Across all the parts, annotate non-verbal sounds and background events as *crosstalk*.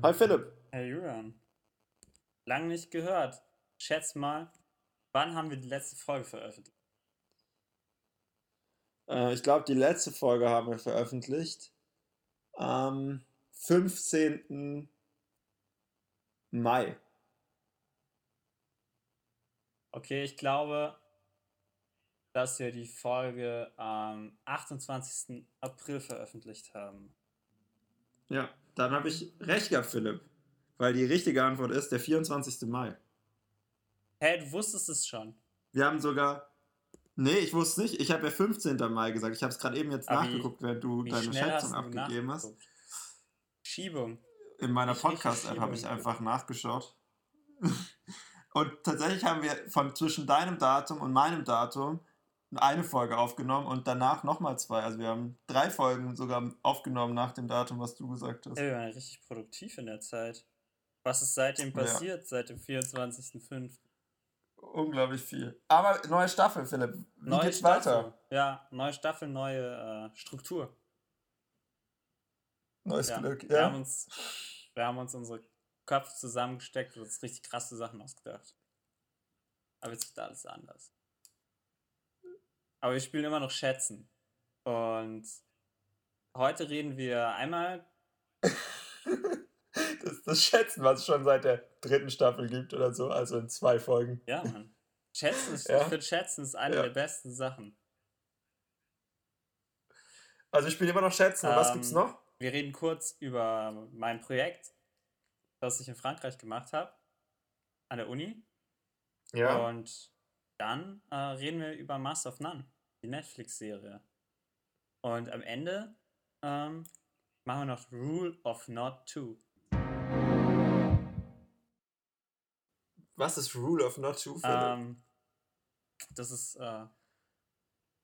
Hi Philipp. Hey Julian. Lang nicht gehört. Schätz mal, wann haben wir die letzte Folge veröffentlicht? Äh, ich glaube, die letzte Folge haben wir veröffentlicht. Am 15. Mai. Okay, ich glaube, dass wir die Folge am 28. April veröffentlicht haben. Ja, dann habe ich recht gehabt, Philipp. Weil die richtige Antwort ist der 24. Mai. Hey, du wusstest es schon. Wir haben sogar. Nee, ich wusste es nicht. Ich habe ja 15. Mai gesagt. Ich habe es gerade eben jetzt Aber nachgeguckt, während du deine Schätzung abgegeben hast. Schiebung. In meiner Podcast-App habe ich einfach nachgeschaut. *laughs* Und tatsächlich haben wir von zwischen deinem Datum und meinem Datum eine Folge aufgenommen und danach nochmal zwei. Also wir haben drei Folgen sogar aufgenommen nach dem Datum, was du gesagt hast. Hey, wir waren richtig produktiv in der Zeit. Was ist seitdem Ja. passiert, seit dem 24.05.? Unglaublich viel. Aber neue Staffel, Philipp. Wie Neue geht's Staffel. weiter? Ja, neue Staffel, neue äh, Struktur. Neues Ja. Glück. Wir, haben Ja. uns, wir haben uns unsere Köpfe zusammengesteckt und uns richtig krasse Sachen ausgedacht. Aber jetzt wird alles anders. Aber wir spielen immer noch Schätzen. Und heute reden wir einmal. *laughs* Das, das Schätzen, was es schon seit der dritten Staffel gibt oder so, also in zwei Folgen. Ja, Mann. Schätzen ist, *laughs* Ja. finde Schätzen ist eine Ja. der besten Sachen. Also ich spiele immer noch Schätzen. Und was Ähm, gibt's noch? Wir reden kurz über mein Projekt, das ich in Frankreich gemacht habe, an der Uni. Ja. Und dann äh, reden wir über Master of None, die Netflix-Serie. Und am Ende ähm, machen wir noch Rule of Not Two. Was ist Rule of Not Two, Philipp? Ähm, das ist äh,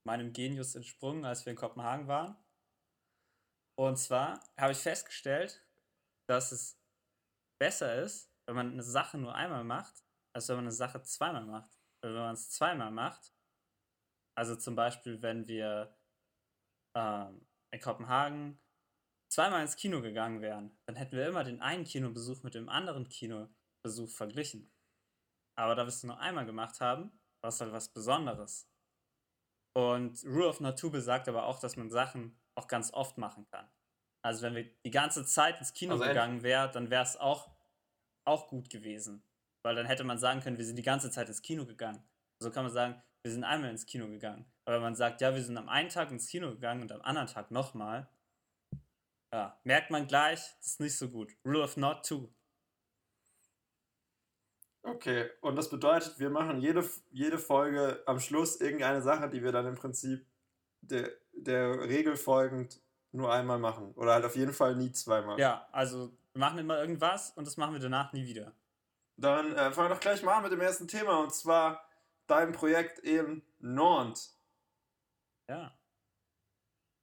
meinem Genius entsprungen, als wir in Kopenhagen waren. Und zwar habe ich festgestellt, dass es besser ist, wenn man eine Sache nur einmal macht, als wenn man eine Sache zweimal macht. Wenn man es zweimal macht, also zum Beispiel, wenn wir ähm, in Kopenhagen zweimal ins Kino gegangen wären, dann hätten wir immer den einen Kinobesuch mit dem anderen Kinobesuch verglichen. Aber da wir es nur einmal gemacht haben, war es halt was Besonderes. Und Rule of Two besagt aber auch, dass man Sachen auch ganz oft machen kann. Also wenn wir die ganze Zeit ins Kino Also gegangen wären, dann wäre es auch, auch gut gewesen. Weil dann hätte man sagen können, wir sind die ganze Zeit ins Kino gegangen. So kann man sagen, wir sind einmal ins Kino gegangen. Aber wenn man sagt, ja, wir sind am einen Tag ins Kino gegangen und am anderen Tag nochmal, ja, merkt man gleich, das ist nicht so gut. Rule of Not Two. Okay, und das bedeutet, wir machen jede, jede Folge am Schluss irgendeine Sache, die wir dann im Prinzip der, der Regel folgend nur einmal machen. Oder halt auf jeden Fall nie zweimal. Ja, also wir machen immer irgendwas und das machen wir danach nie wieder. Dann äh, fangen wir doch gleich mal an mit dem ersten Thema und zwar dein Projekt in Nantes. Ja.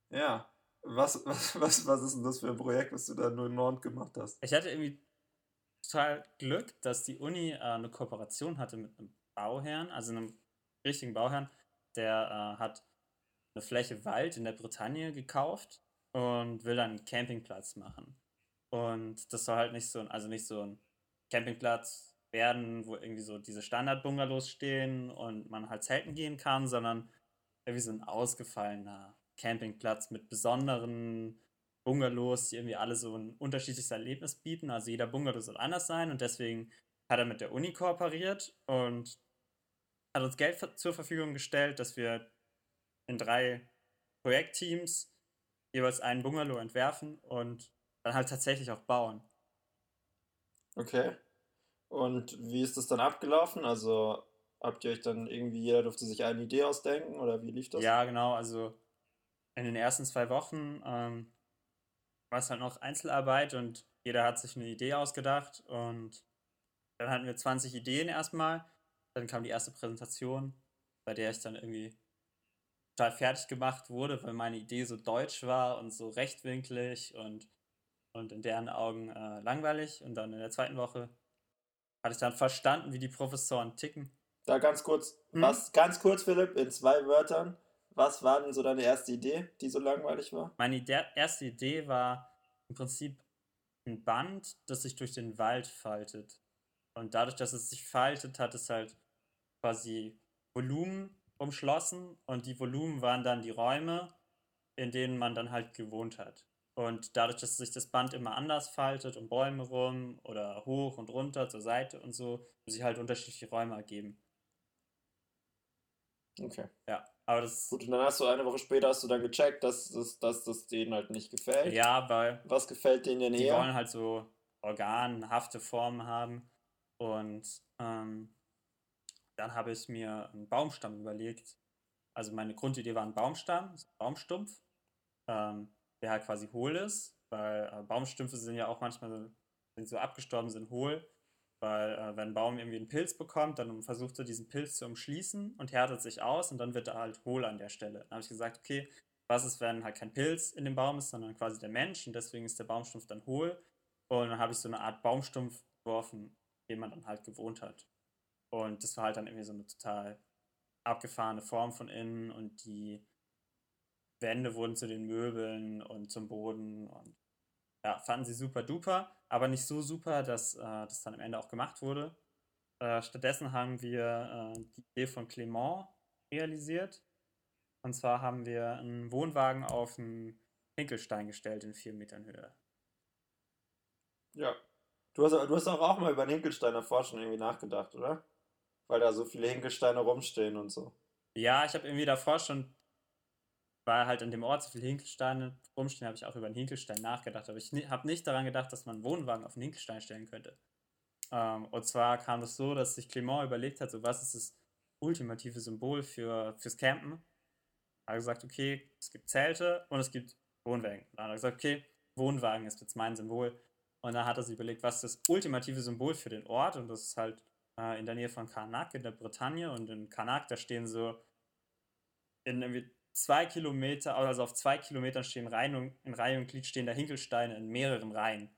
Ja. Was, was, was, was ist denn das für ein Projekt, was du da nur in Nantes gemacht hast? Ich hatte irgendwie total Glück, dass die Uni äh, eine Kooperation hatte mit einem Bauherrn, also einem richtigen Bauherrn, der äh, hat eine Fläche Wald in der Bretagne gekauft und will dann einen Campingplatz machen. Und das soll halt nicht so ein, also nicht so ein Campingplatz werden, wo irgendwie so diese Standard-Bungalows stehen und man halt zelten gehen kann, sondern irgendwie so ein ausgefallener Campingplatz mit besonderen Bungalows, die irgendwie alle so ein unterschiedliches Erlebnis bieten. Also jeder Bungalow soll anders sein und deswegen hat er mit der Uni kooperiert und hat uns Geld zur Verfügung gestellt, dass wir in drei Projektteams jeweils einen Bungalow entwerfen und dann halt tatsächlich auch bauen. Okay. Und wie ist das dann abgelaufen? Also habt ihr euch dann irgendwie, jeder durfte sich eine Idee ausdenken oder wie lief das? Ja, genau. Also in den ersten zwei Wochen ähm, war es halt noch Einzelarbeit und jeder hat sich eine Idee ausgedacht und dann hatten wir 20 Ideen erstmal. Dann kam die erste Präsentation, bei der ich dann irgendwie total fertig gemacht wurde, weil meine Idee so deutsch war und so rechtwinklig und, und in deren Augen äh, langweilig. Und dann in der zweiten Woche hatte ich dann verstanden, wie die Professoren ticken. Da ganz kurz, Hm? was, ganz kurz, Philipp, in zwei Wörtern. Was war denn so deine erste Idee, die so langweilig war? Meine Ide erste Idee war im Prinzip ein Band, das sich durch den Wald faltet. Und dadurch, dass es sich faltet, hat es halt quasi Volumen umschlossen und die Volumen waren dann die Räume, in denen man dann halt gewohnt hat. Und dadurch, dass sich das Band immer anders faltet, um Bäume rum oder hoch und runter zur Seite und so, muss sich halt unterschiedliche Räume ergeben. Okay. Ja, aber das. Gut, und dann hast du eine Woche später hast du dann gecheckt, dass, dass, dass das denen halt nicht gefällt. Ja, weil. Was gefällt denen denn die eher? Die wollen halt so organhafte Formen haben. Und ähm, dann habe ich mir einen Baumstamm überlegt. Also meine Grundidee war ein Baumstamm, ein Baumstumpf, ähm, der halt quasi hohl ist, weil äh, Baumstümpfe sind ja auch manchmal, sie so abgestorben sind, hohl. Weil äh, wenn ein Baum irgendwie einen Pilz bekommt, dann versucht er diesen Pilz zu umschließen und härtet sich aus und dann wird er halt hohl an der Stelle. Dann habe ich gesagt, okay, was ist, wenn halt kein Pilz in dem Baum ist, sondern quasi der Mensch und deswegen ist der Baumstumpf dann hohl. Und dann habe ich so eine Art Baumstumpf geworfen, den man dann halt gewohnt hat. Und das war halt dann irgendwie so eine total abgefahrene Form von innen und die Wände wurden zu den Möbeln und zum Boden und ja, fanden sie super duper, aber nicht so super, dass äh, das dann am Ende auch gemacht wurde. Äh, stattdessen haben wir äh, die Idee von Clément realisiert. Und zwar haben wir einen Wohnwagen auf einen Hinkelstein gestellt in vier Metern Höhe. Ja. Du hast, du hast auch, auch mal über den Hinkelsteiner Forschung irgendwie nachgedacht, oder? Weil da so viele Hinkelsteine rumstehen und so. Ja, ich habe irgendwie davor schon weil halt an dem Ort so viele Hinkelsteine rumstehen, habe ich auch über einen Hinkelstein nachgedacht. Aber ich habe nicht daran gedacht, dass man einen Wohnwagen auf einen Hinkelstein stellen könnte. Ähm, und zwar kam das so, dass sich Clement überlegt hat, so was ist das ultimative Symbol für, fürs Campen. Er hat gesagt, okay, es gibt Zelte und es gibt Wohnwagen. Dann hat er gesagt, okay, Wohnwagen ist jetzt mein Symbol. Und dann hat er sich überlegt, was ist das ultimative Symbol für den Ort? Und das ist halt äh, in der Nähe von Karnak in der Bretagne. Und in Karnak, da stehen so in irgendwie zwei Kilometer, also auf zwei Kilometern stehen Reihen und, in Reihe und Glied stehen da Hinkelsteine in mehreren Reihen.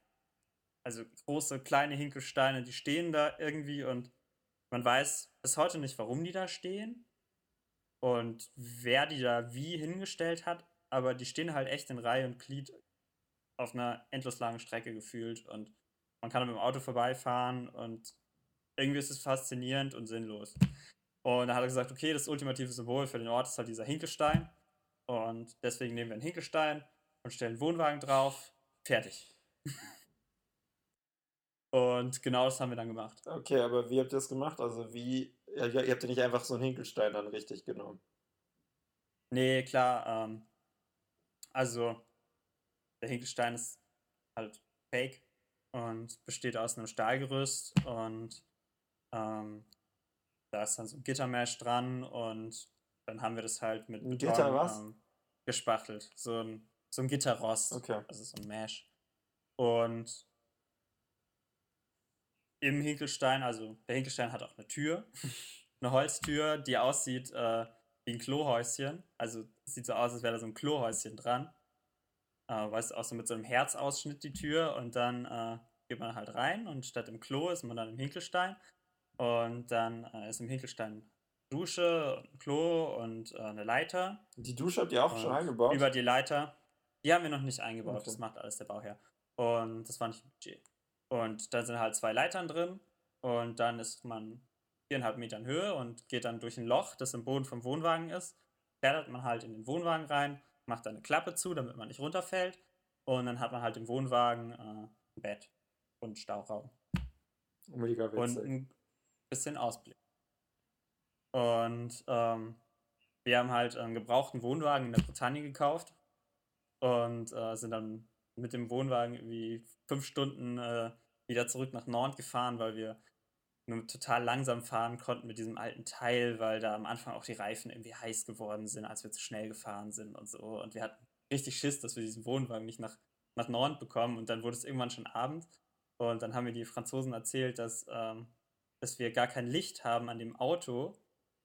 Also große, kleine Hinkelsteine, die stehen da irgendwie und man weiß bis heute nicht, warum die da stehen und wer die da wie hingestellt hat, aber die stehen halt echt in Reihe und Glied auf einer endlos langen Strecke gefühlt und man kann mit dem Auto vorbeifahren und irgendwie ist es faszinierend und sinnlos. Und dann hat er gesagt, okay, das ultimative Symbol für den Ort ist halt dieser Hinkelstein. Und deswegen nehmen wir einen Hinkelstein und stellen einen Wohnwagen drauf. Fertig. *laughs* und genau das haben wir dann gemacht. Okay, aber wie habt ihr das gemacht? Also wie, ja, ihr habt ja nicht einfach so einen Hinkelstein dann richtig genommen. Nee, klar. Ähm, also der Hinkelstein ist halt fake und besteht aus einem Stahlgerüst und ähm, da ist dann so ein Gittermesh dran und dann haben wir das halt mit ein Gitter was? Ähm, gespachtelt. So ein, so ein Gitterrost. Okay. Also so ein Mesh. Und im Hinkelstein, also der Hinkelstein hat auch eine Tür, *laughs* eine Holztür, die aussieht äh, wie ein Klohäuschen. Also sieht so aus, als wäre da so ein Klohäuschen dran. Äh, weißt du, auch so mit so einem Herzausschnitt die Tür und dann äh, geht man halt rein und statt im Klo ist man dann im Hinkelstein und dann äh, ist im Hinkelstein Dusche, ein Klo und äh, eine Leiter. Die Dusche habt ihr auch und schon eingebaut? Über die Leiter. Die haben wir noch nicht eingebaut, okay. das macht alles der Bauherr. Und das war nicht Budget. Und da sind halt zwei Leitern drin und dann ist man viereinhalb Metern Höhe und geht dann durch ein Loch, das im Boden vom Wohnwagen ist. Klettert man halt in den Wohnwagen rein, macht da eine Klappe zu, damit man nicht runterfällt. Und dann hat man halt im Wohnwagen äh, ein Bett und Stauraum. Mega witzig. Und ein bisschen Ausblick. Und ähm, wir haben halt einen gebrauchten Wohnwagen in der Bretagne gekauft und äh, sind dann mit dem Wohnwagen irgendwie fünf Stunden äh, wieder zurück nach Nord gefahren, weil wir nur total langsam fahren konnten mit diesem alten Teil, weil da am Anfang auch die Reifen irgendwie heiß geworden sind, als wir zu schnell gefahren sind und so. Und wir hatten richtig Schiss, dass wir diesen Wohnwagen nicht nach, nach Nord bekommen. Und dann wurde es irgendwann schon Abend. Und dann haben mir die Franzosen erzählt, dass ähm, dass wir gar kein Licht haben an dem Auto,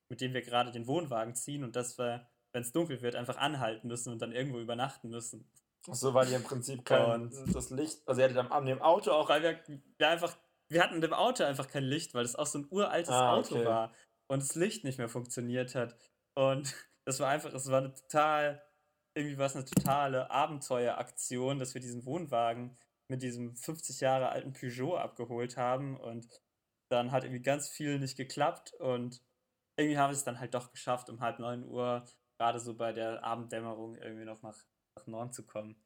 mit dem wir gerade den Wohnwagen ziehen und dass wir, wenn es dunkel wird, einfach anhalten müssen und dann irgendwo übernachten müssen. Ach so, weil ihr im Prinzip kein und das Licht, also ihr hattet an dem Auto auch. Weil wir, wir einfach, wir hatten dem Auto einfach kein Licht, weil es auch so ein uraltes ah, Auto okay. war und das Licht nicht mehr funktioniert hat. Und *laughs* das war einfach, es war eine total, irgendwie war es eine totale Abenteueraktion, dass wir diesen Wohnwagen mit diesem 50 Jahre alten Peugeot abgeholt haben und dann hat irgendwie ganz viel nicht geklappt und irgendwie haben wir es dann halt doch geschafft, um halb neun Uhr, gerade so bei der Abenddämmerung, irgendwie noch nach, nach Norden zu kommen.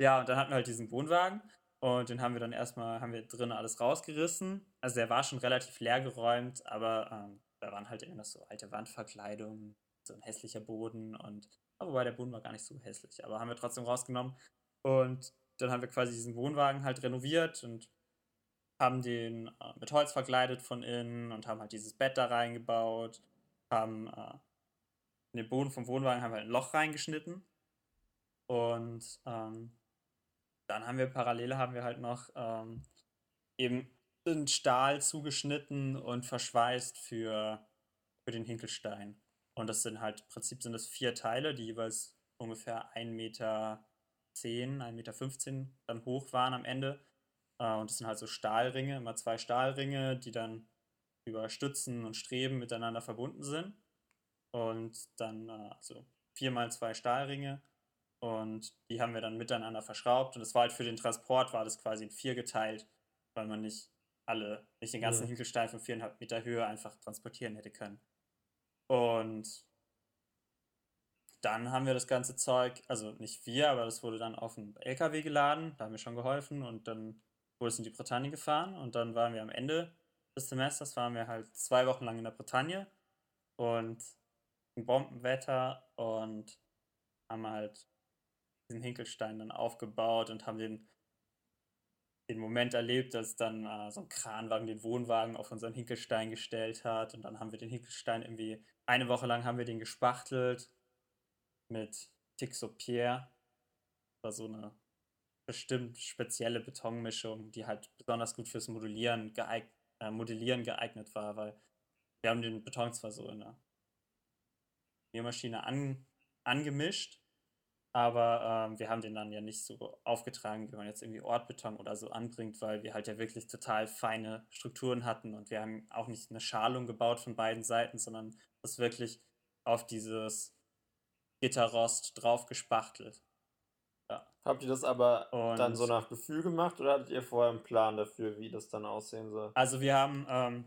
Ja, und dann hatten wir halt diesen Wohnwagen und den haben wir dann erstmal, haben wir drinnen alles rausgerissen. Also der war schon relativ leer geräumt, aber ähm, da waren halt immer noch so alte Wandverkleidungen, so ein hässlicher Boden und, wobei der Boden war gar nicht so hässlich, aber haben wir trotzdem rausgenommen. Und dann haben wir quasi diesen Wohnwagen halt renoviert und haben den äh, mit Holz verkleidet von innen und haben halt dieses Bett da reingebaut, haben äh, in den Boden vom Wohnwagen haben wir ein Loch reingeschnitten und ähm, dann haben wir parallel haben wir halt noch ähm, eben in Stahl zugeschnitten und verschweißt für, für den Hinkelstein. Und das sind halt, im Prinzip sind das vier Teile, die jeweils ungefähr 1,10 Meter, 1,15 Meter dann hoch waren am Ende. Äh, und das sind halt so Stahlringe, immer zwei Stahlringe, die dann über Stützen und Streben miteinander verbunden sind. Und dann äh, also viermal zwei Stahlringe. Und die haben wir dann miteinander verschraubt. Und es war halt für den Transport, war das quasi in vier geteilt, weil man nicht alle, nicht den ganzen ja. Hinkelstein von viereinhalb Meter Höhe einfach transportieren hätte können. Und dann haben wir das ganze Zeug, also nicht wir, aber das wurde dann auf einen LKW geladen, da haben wir schon geholfen und dann es in die Bretagne gefahren und dann waren wir am Ende des Semesters, waren wir halt zwei Wochen lang in der Bretagne und ein Bombenwetter und haben halt diesen Hinkelstein dann aufgebaut und haben den, den Moment erlebt, dass dann äh, so ein Kranwagen den Wohnwagen auf unseren Hinkelstein gestellt hat und dann haben wir den Hinkelstein irgendwie eine Woche lang haben wir den gespachtelt mit Tixopier. War so eine bestimmt spezielle Betonmischung, die halt besonders gut fürs Modellieren, geeig äh, Modellieren geeignet war, weil wir haben den Beton zwar so in der Biermaschine an, angemischt, aber ähm, wir haben den dann ja nicht so aufgetragen, wie man jetzt irgendwie Ortbeton oder so anbringt, weil wir halt ja wirklich total feine Strukturen hatten und wir haben auch nicht eine Schalung gebaut von beiden Seiten, sondern das wirklich auf dieses Gitterrost drauf gespachtelt. Ja. Habt ihr das aber und dann so nach Gefühl gemacht oder hattet ihr vorher einen Plan dafür, wie das dann aussehen soll? Also wir haben, ähm,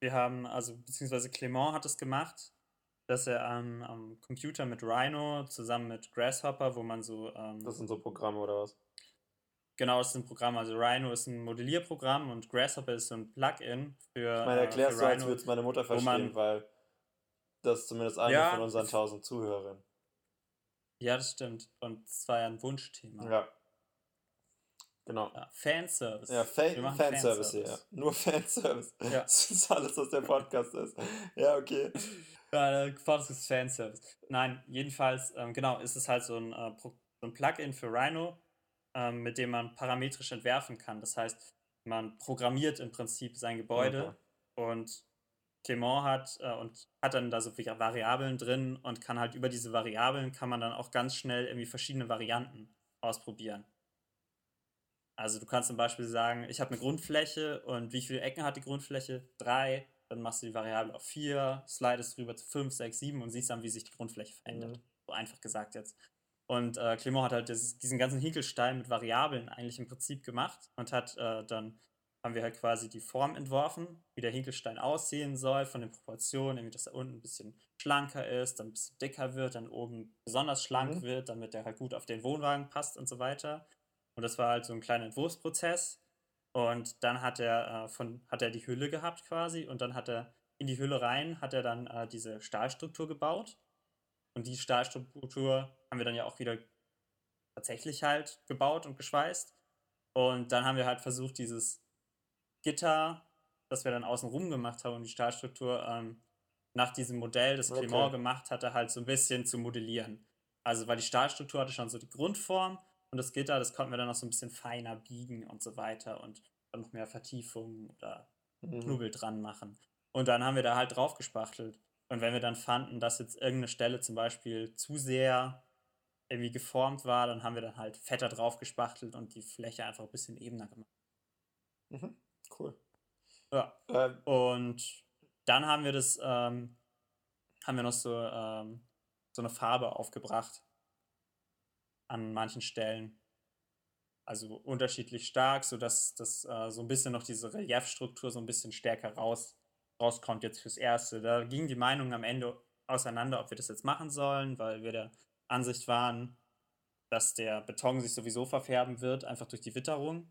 wir haben, also beziehungsweise Clement hat es gemacht, dass er am, am Computer mit Rhino zusammen mit Grasshopper, wo man so. Ähm, das sind so Programme oder was? Genau, das sind Programme. Also Rhino ist ein Modellierprogramm und Grasshopper ist so ein Plugin für. Ich meine, erklärst äh, du, als würde es meine Mutter verstehen, man, weil das ist zumindest eine ja, von unseren tausend Zuhörern. Ja, das stimmt. Und es war ja ein Wunschthema. Ja. Genau. Ja, Fanservice. Ja, Fa Fanservice, Fanservice, ja. Nur Fanservice. Ja. *laughs* Das ist alles, was der Podcast ist. Ja, okay. *laughs* Ja, Podcast ist Fanservice. Nein, jedenfalls, ähm, genau, ist es halt so ein, äh, so ein Plugin für Rhino, ähm, mit dem man parametrisch entwerfen kann. Das heißt, man programmiert im Prinzip sein Gebäude okay. und Clement hat äh, und hat dann da so Variablen drin und kann halt über diese Variablen kann man dann auch ganz schnell irgendwie verschiedene Varianten ausprobieren. Also du kannst zum Beispiel sagen, ich habe eine Grundfläche und wie viele Ecken hat die Grundfläche? Drei dann machst du die Variable auf 4, slidest rüber zu 5, 6, 7 und siehst dann, wie sich die Grundfläche verändert. Mhm. So einfach gesagt jetzt. Und äh, Clement hat halt das, diesen ganzen Hinkelstein mit Variablen eigentlich im Prinzip gemacht und hat äh, dann haben wir halt quasi die Form entworfen, wie der Hinkelstein aussehen soll, von den Proportionen, nämlich dass er unten ein bisschen schlanker ist, dann ein bisschen dicker wird, dann oben besonders schlank mhm. wird, damit er halt gut auf den Wohnwagen passt und so weiter. Und das war halt so ein kleiner Entwurfsprozess. Und dann hat er, äh, von, hat er die Hülle gehabt quasi und dann hat er in die Hülle rein, hat er dann äh, diese Stahlstruktur gebaut. Und die Stahlstruktur haben wir dann ja auch wieder tatsächlich halt gebaut und geschweißt. Und dann haben wir halt versucht, dieses Gitter, das wir dann außen rum gemacht haben, und die Stahlstruktur ähm, nach diesem Modell, das okay. Clement gemacht hatte, halt so ein bisschen zu modellieren. Also, weil die Stahlstruktur hatte schon so die Grundform und das Gitter, das konnten wir dann noch so ein bisschen feiner biegen und so weiter und dann noch mehr Vertiefungen oder mhm. Knubbel dran machen. Und dann haben wir da halt drauf gespachtelt. Und wenn wir dann fanden, dass jetzt irgendeine Stelle zum Beispiel zu sehr irgendwie geformt war, dann haben wir dann halt fetter drauf gespachtelt und die Fläche einfach ein bisschen ebener gemacht. Mhm. Cool. Ja. Ähm. Und dann haben wir das, ähm, haben wir noch so, ähm, so eine Farbe aufgebracht an manchen Stellen. Also unterschiedlich stark, sodass das äh, so ein bisschen noch diese Reliefstruktur so ein bisschen stärker raus, rauskommt jetzt fürs Erste. Da gingen die Meinungen am Ende auseinander, ob wir das jetzt machen sollen, weil wir der Ansicht waren, dass der Beton sich sowieso verfärben wird, einfach durch die Witterung.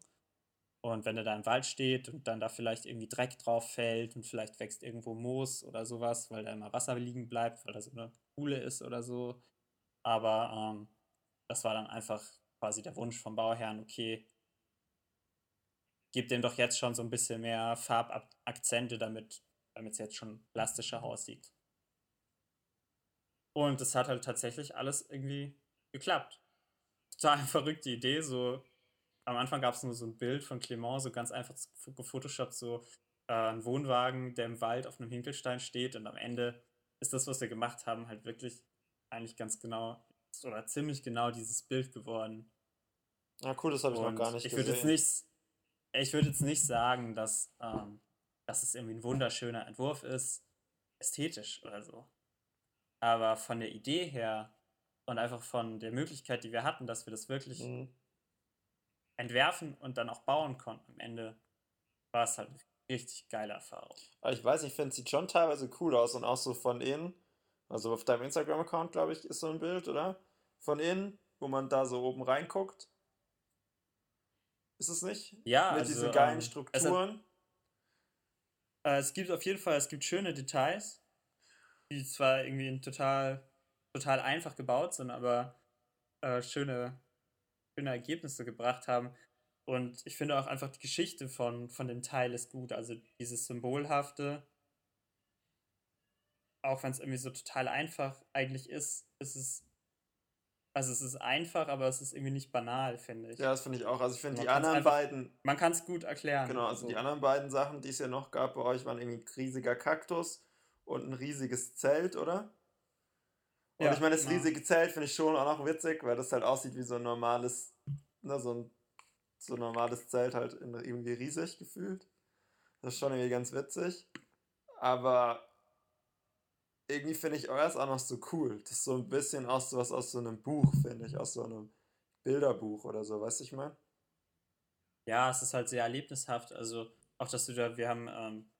Und wenn er da im Wald steht und dann da vielleicht irgendwie Dreck drauf fällt und vielleicht wächst irgendwo Moos oder sowas, weil da immer Wasser liegen bleibt, weil da so eine Kuhle ist oder so. Aber ähm, das war dann einfach quasi der Wunsch vom Bauherrn, okay, gib dem doch jetzt schon so ein bisschen mehr Farbakzente, damit es jetzt schon plastischer aussieht. Und es hat halt tatsächlich alles irgendwie geklappt. *laughs* Total verrückte Idee, so am Anfang gab es nur so ein Bild von Clement, so ganz einfach gefotoshoppt, so äh, ein Wohnwagen, der im Wald auf einem Hinkelstein steht und am Ende ist das, was wir gemacht haben, halt wirklich eigentlich ganz genau oder ziemlich genau dieses Bild geworden. Ja, cool, das habe ich und noch gar nicht ich gesehen. Jetzt nicht, ich würde jetzt nicht sagen, dass, ähm, dass es irgendwie ein wunderschöner Entwurf ist, ästhetisch oder so. Aber von der Idee her und einfach von der Möglichkeit, die wir hatten, dass wir das wirklich mhm entwerfen und dann auch bauen konnten. Am Ende war es halt eine richtig geile Erfahrung. Aber ich weiß, ich finde, es sieht schon teilweise cool aus und auch so von innen. Also auf deinem Instagram-Account, glaube ich, ist so ein Bild, oder? Von innen, wo man da so oben reinguckt. Ist es nicht? Ja, Mit also, diesen geilen ähm, Strukturen. Es, äh, es gibt auf jeden Fall, es gibt schöne Details, die zwar irgendwie total, total einfach gebaut sind, aber äh, schöne, schöne Ergebnisse gebracht haben. Und ich finde auch einfach die Geschichte von, von dem Teil ist gut. Also dieses Symbolhafte, auch wenn es irgendwie so total einfach eigentlich ist, ist es. Also es ist einfach, aber es ist irgendwie nicht banal, finde ich. Ja, das finde ich auch. Also ich finde die anderen einfach, beiden. Man kann es gut erklären. Genau, also, also die anderen beiden Sachen, die es ja noch gab bei euch, waren irgendwie ein riesiger Kaktus und ein riesiges Zelt, oder? Und ja, ich meine, das genau. riesige Zelt finde ich schon auch noch witzig, weil das halt aussieht wie so ein normales, ne, so ein, so ein normales Zelt halt irgendwie riesig gefühlt. Das ist schon irgendwie ganz witzig. Aber irgendwie finde ich euers auch noch so cool. Das ist so ein bisschen aus sowas aus so einem Buch, finde ich, aus so einem Bilderbuch oder so, weißt du, ich meine? Ja, es ist halt sehr erlebnishaft. Also auch, dass du da, wir haben ähm,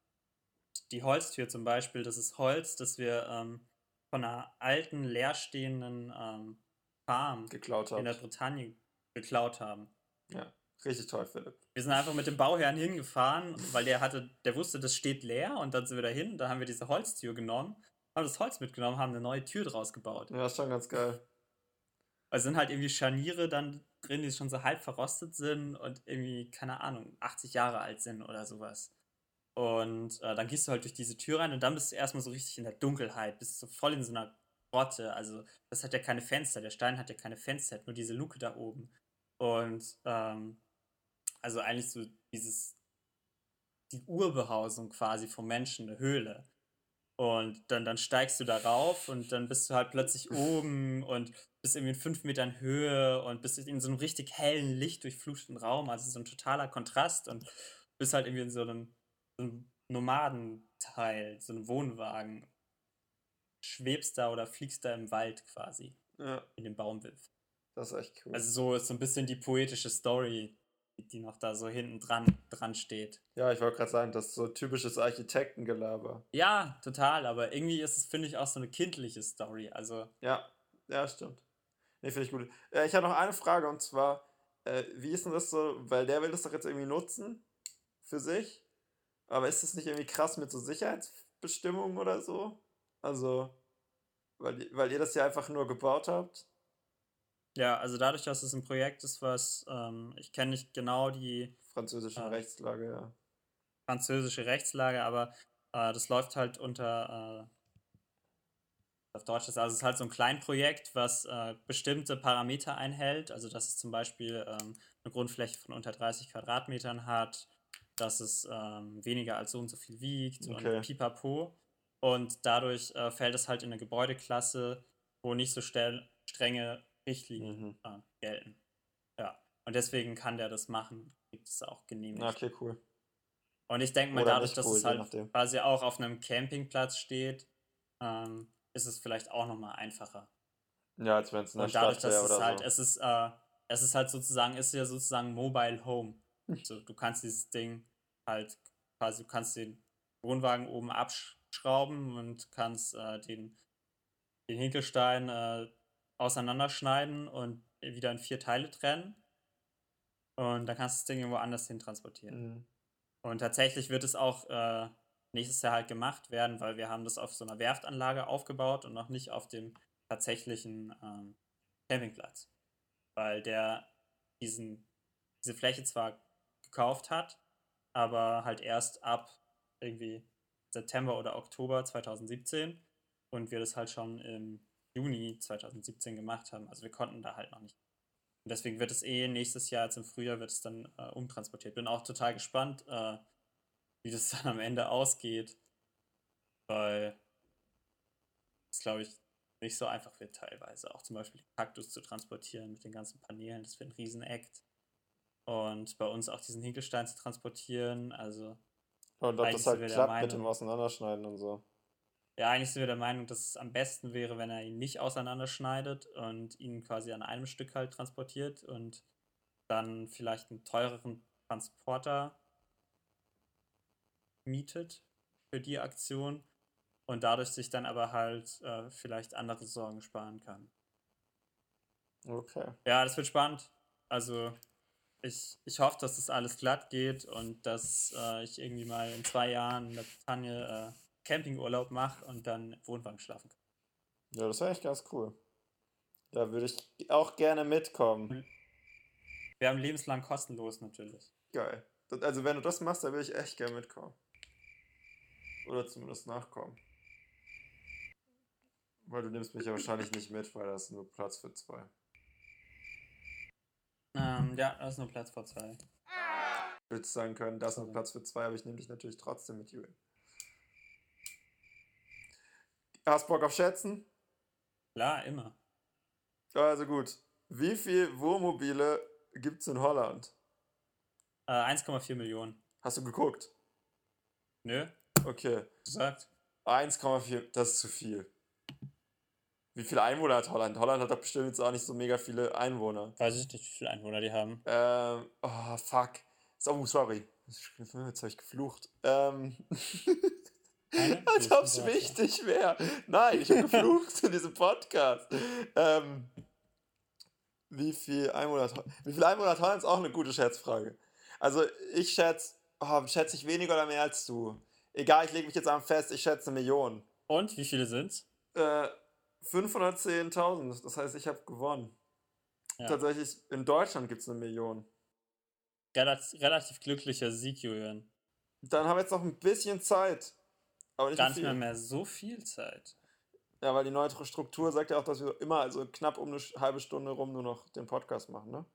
die Holztür zum Beispiel, das ist Holz, das wir ähm, von einer alten, leerstehenden ähm, Farm geklaut in der Bretagne geklaut haben. Ja, richtig toll, Philipp. Wir sind einfach mit dem Bauherrn hingefahren, weil der hatte, der wusste, das steht leer und dann sind wir dahin, da haben wir diese Holztür genommen, haben das Holz mitgenommen, haben eine neue Tür draus gebaut. Ja, ist schon ganz geil. Also sind halt irgendwie Scharniere dann drin, die schon so halb verrostet sind und irgendwie, keine Ahnung, 80 Jahre alt sind oder sowas. Und äh, dann gehst du halt durch diese Tür rein und dann bist du erstmal so richtig in der Dunkelheit, bist du voll in so einer Grotte. Also, das hat ja keine Fenster. Der Stein hat ja keine Fenster, hat nur diese Luke da oben. Und ähm, also eigentlich so dieses, die Urbehausung quasi vom Menschen, eine Höhle. Und dann, dann steigst du da rauf und dann bist du halt plötzlich oben und bist irgendwie in fünf Metern Höhe und bist in so einem richtig hellen, lichtdurchfluteten Raum. Also so ein totaler Kontrast und bist halt irgendwie in so einem so ein Nomadenteil, so ein Wohnwagen, schwebst da oder fliegst da im Wald quasi. Ja. In dem Baumwipfel. Das ist echt cool. Also so ist so ein bisschen die poetische Story, die noch da so hinten dran, dran steht. Ja, ich wollte gerade sagen, das ist so typisches Architektengelaber. Ja, total, aber irgendwie ist es, finde ich, auch so eine kindliche Story. Also. Ja, ja, stimmt. Nee, finde ich gut. Äh, ich habe noch eine Frage und zwar, äh, wie ist denn das so, weil der will das doch jetzt irgendwie nutzen für sich. Aber ist das nicht irgendwie krass mit so Sicherheitsbestimmungen oder so? Also, weil, weil ihr das ja einfach nur gebaut habt? Ja, also dadurch, dass es ein Projekt ist, was ähm, ich kenne nicht genau die französische äh, Rechtslage, ja. Französische Rechtslage, aber äh, das läuft halt unter äh, auf Deutsch ist also es ist halt so ein Kleinprojekt, was äh, bestimmte Parameter einhält, also dass es zum Beispiel ähm, eine Grundfläche von unter 30 Quadratmetern hat, dass es ähm, weniger als so und so viel wiegt okay. und pipapo. Und dadurch äh, fällt es halt in eine Gebäudeklasse, wo nicht so strenge Richtlinien mhm. äh, gelten. Ja. Und deswegen kann der das machen, gibt es auch genehmigt. Okay, cool. Und ich denke mal, Oder dadurch, dass cool, es halt quasi auch auf einem Campingplatz steht, ähm, ist es vielleicht auch nochmal einfacher. Ja, als wenn es in der Und dadurch, Stadt wäre oder halt, so. Es ist, äh, es ist halt sozusagen, ist ja sozusagen Mobile Home. Also du kannst dieses Ding halt quasi, du kannst den Wohnwagen oben abschrauben und kannst äh, den, den Hinkelstein äh, auseinanderschneiden und wieder in vier Teile trennen. Und dann kannst du das Ding irgendwo anders hin transportieren. Mhm. Und tatsächlich wird es auch äh, nächstes Jahr halt gemacht werden, weil wir haben das auf so einer Werftanlage aufgebaut und noch nicht auf dem tatsächlichen ähm, Campingplatz. Weil der diesen, diese Fläche zwar gekauft hat, aber halt erst ab irgendwie September oder Oktober 2017 und wir das halt schon im Juni 2017 gemacht haben. Also wir konnten da halt noch nicht. Und deswegen wird es eh nächstes Jahr, jetzt im Frühjahr, wird es dann äh, umtransportiert. Bin auch total gespannt, äh, wie das *laughs* dann am Ende ausgeht, weil es, glaube ich, nicht so einfach wird teilweise. Auch zum Beispiel Kaktus zu transportieren mit den ganzen Paneelen, das wird ein Riesenakt. Und bei uns auch diesen Hinkelstein zu transportieren, also. Und ob das halt klappt Meinung, mit dem Auseinanderschneiden und so. Ja, eigentlich sind wir der Meinung, dass es am besten wäre, wenn er ihn nicht auseinanderschneidet und ihn quasi an einem Stück halt transportiert und dann vielleicht einen teureren Transporter mietet für die Aktion und dadurch sich dann aber halt äh, vielleicht andere Sorgen sparen kann. Okay. Ja, das wird spannend. Also ich, ich hoffe, dass das alles glatt geht und dass äh, ich irgendwie mal in zwei Jahren mit Tanja äh, Campingurlaub mache und dann Wohnwagen schlafen kann. Ja, das wäre echt ganz cool. Da würde ich auch gerne mitkommen. Wir haben lebenslang kostenlos natürlich. Geil. Also wenn du das machst, dann würde ich echt gerne mitkommen. Oder zumindest nachkommen. Weil du nimmst mich ja wahrscheinlich nicht mit, weil da ist nur Platz für zwei. Ähm, ja, da ist nur Platz für zwei. Würdest sagen können, da ist nur Platz für zwei, aber ich nehme dich natürlich trotzdem mit, Julian. Hast Bock auf Schätzen? Klar, immer. Also gut. Wie viel Wohnmobile gibt es in Holland? Äh, 1,4 Millionen. Hast du geguckt? Nö. Okay. Gesagt. 1,4, das ist zu viel. Wie viele Einwohner hat Holland? Holland hat doch bestimmt jetzt auch nicht so mega viele Einwohner. Weiß ich nicht, wie viele Einwohner die haben. Ähm, oh, fuck. Oh, sorry. Jetzt habe ich geflucht. Ähm. Als ob es wichtig wäre. Nein, ich habe geflucht in diesem Podcast. Ähm, wie viel Einwohner hat Wie viel Einwohner hat Holland ist auch eine gute Schätzfrage. Also ich schätze, oh, schätze ich weniger oder mehr als du. Egal, ich lege mich jetzt am fest, ich schätze eine Million. Und wie viele sind's? Äh, 510.000, das heißt, ich habe gewonnen. Ja. Tatsächlich, in Deutschland gibt es eine Million. Relativ, relativ glücklicher Sieg, Julian. Dann haben wir jetzt noch ein bisschen Zeit. Aber nicht Gar nicht mehr, mehr so viel Zeit. Ja, weil die neue Struktur sagt ja auch, dass wir immer, also knapp um eine halbe Stunde rum nur noch den Podcast machen, ne?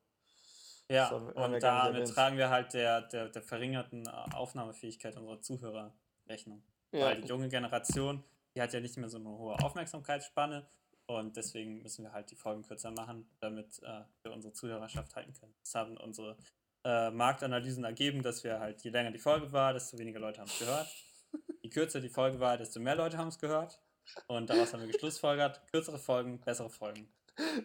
Ja, und damit tragen wir halt der, der, der verringerten Aufnahmefähigkeit unserer Zuhörer Rechnung. Ja. Weil die junge Generation die hat ja nicht mehr so eine hohe Aufmerksamkeitsspanne und deswegen müssen wir halt die Folgen kürzer machen, damit äh, wir unsere Zuhörerschaft halten können. Das haben unsere äh, Marktanalysen ergeben, dass wir halt, je länger die Folge war, desto weniger Leute haben es gehört. Je kürzer die Folge war, desto mehr Leute haben es gehört. Und daraus haben wir geschlussfolgert, kürzere Folgen, bessere Folgen.